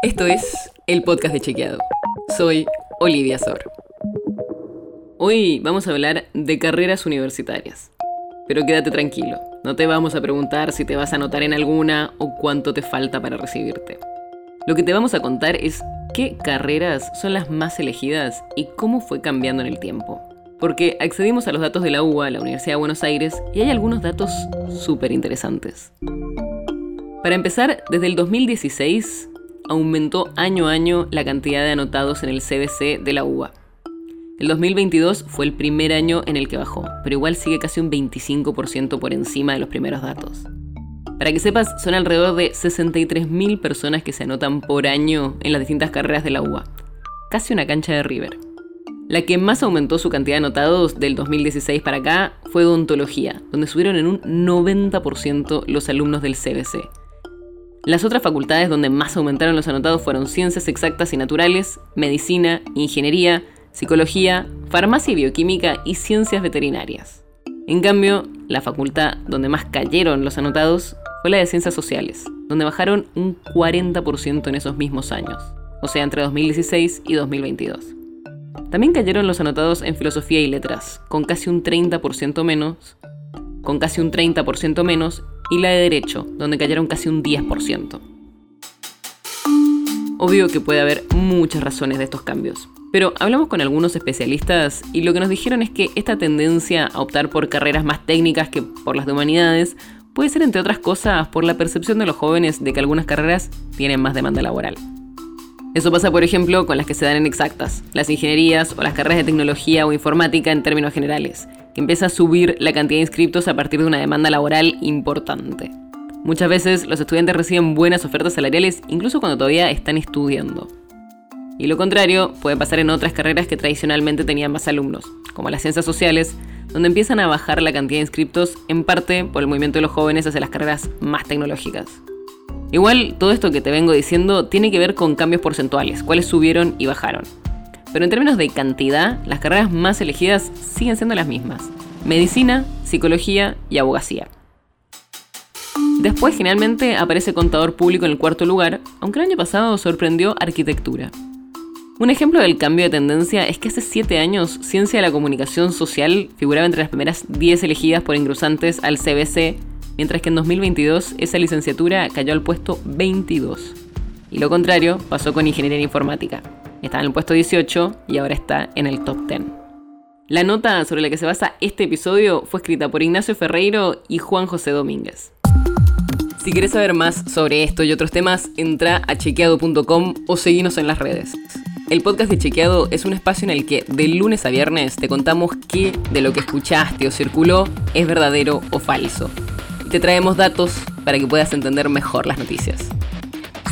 Esto es el podcast de Chequeado. Soy Olivia Sor. Hoy vamos a hablar de carreras universitarias. Pero quédate tranquilo, no te vamos a preguntar si te vas a anotar en alguna o cuánto te falta para recibirte. Lo que te vamos a contar es qué carreras son las más elegidas y cómo fue cambiando en el tiempo. Porque accedimos a los datos de la UBA, la Universidad de Buenos Aires, y hay algunos datos súper interesantes. Para empezar, desde el 2016 aumentó año a año la cantidad de anotados en el CBC de la UBA. El 2022 fue el primer año en el que bajó, pero igual sigue casi un 25% por encima de los primeros datos. Para que sepas, son alrededor de 63.000 personas que se anotan por año en las distintas carreras de la UBA. Casi una cancha de River. La que más aumentó su cantidad de anotados del 2016 para acá fue odontología, donde subieron en un 90% los alumnos del CBC, las otras facultades donde más aumentaron los anotados fueron ciencias exactas y naturales, medicina, ingeniería, psicología, farmacia y bioquímica y ciencias veterinarias. En cambio, la facultad donde más cayeron los anotados fue la de ciencias sociales, donde bajaron un 40% en esos mismos años, o sea, entre 2016 y 2022. También cayeron los anotados en filosofía y letras, con casi un 30% menos, con casi un 30% menos y la de Derecho, donde cayeron casi un 10%. Obvio que puede haber muchas razones de estos cambios, pero hablamos con algunos especialistas y lo que nos dijeron es que esta tendencia a optar por carreras más técnicas que por las de humanidades puede ser entre otras cosas por la percepción de los jóvenes de que algunas carreras tienen más demanda laboral. Eso pasa, por ejemplo, con las que se dan en exactas, las ingenierías o las carreras de tecnología o informática en términos generales, que empieza a subir la cantidad de inscriptos a partir de una demanda laboral importante. Muchas veces los estudiantes reciben buenas ofertas salariales incluso cuando todavía están estudiando. Y lo contrario puede pasar en otras carreras que tradicionalmente tenían más alumnos, como las ciencias sociales, donde empiezan a bajar la cantidad de inscriptos en parte por el movimiento de los jóvenes hacia las carreras más tecnológicas. Igual, todo esto que te vengo diciendo tiene que ver con cambios porcentuales, cuáles subieron y bajaron. Pero en términos de cantidad, las carreras más elegidas siguen siendo las mismas. Medicina, psicología y abogacía. Después finalmente aparece contador público en el cuarto lugar, aunque el año pasado sorprendió arquitectura. Un ejemplo del cambio de tendencia es que hace 7 años Ciencia de la Comunicación Social figuraba entre las primeras 10 elegidas por ingresantes al CBC mientras que en 2022 esa licenciatura cayó al puesto 22. Y lo contrario pasó con Ingeniería Informática. Estaba en el puesto 18 y ahora está en el top 10. La nota sobre la que se basa este episodio fue escrita por Ignacio Ferreiro y Juan José Domínguez. Si quieres saber más sobre esto y otros temas, entra a chequeado.com o seguinos en las redes. El podcast de Chequeado es un espacio en el que de lunes a viernes te contamos qué de lo que escuchaste o circuló es verdadero o falso te traemos datos para que puedas entender mejor las noticias.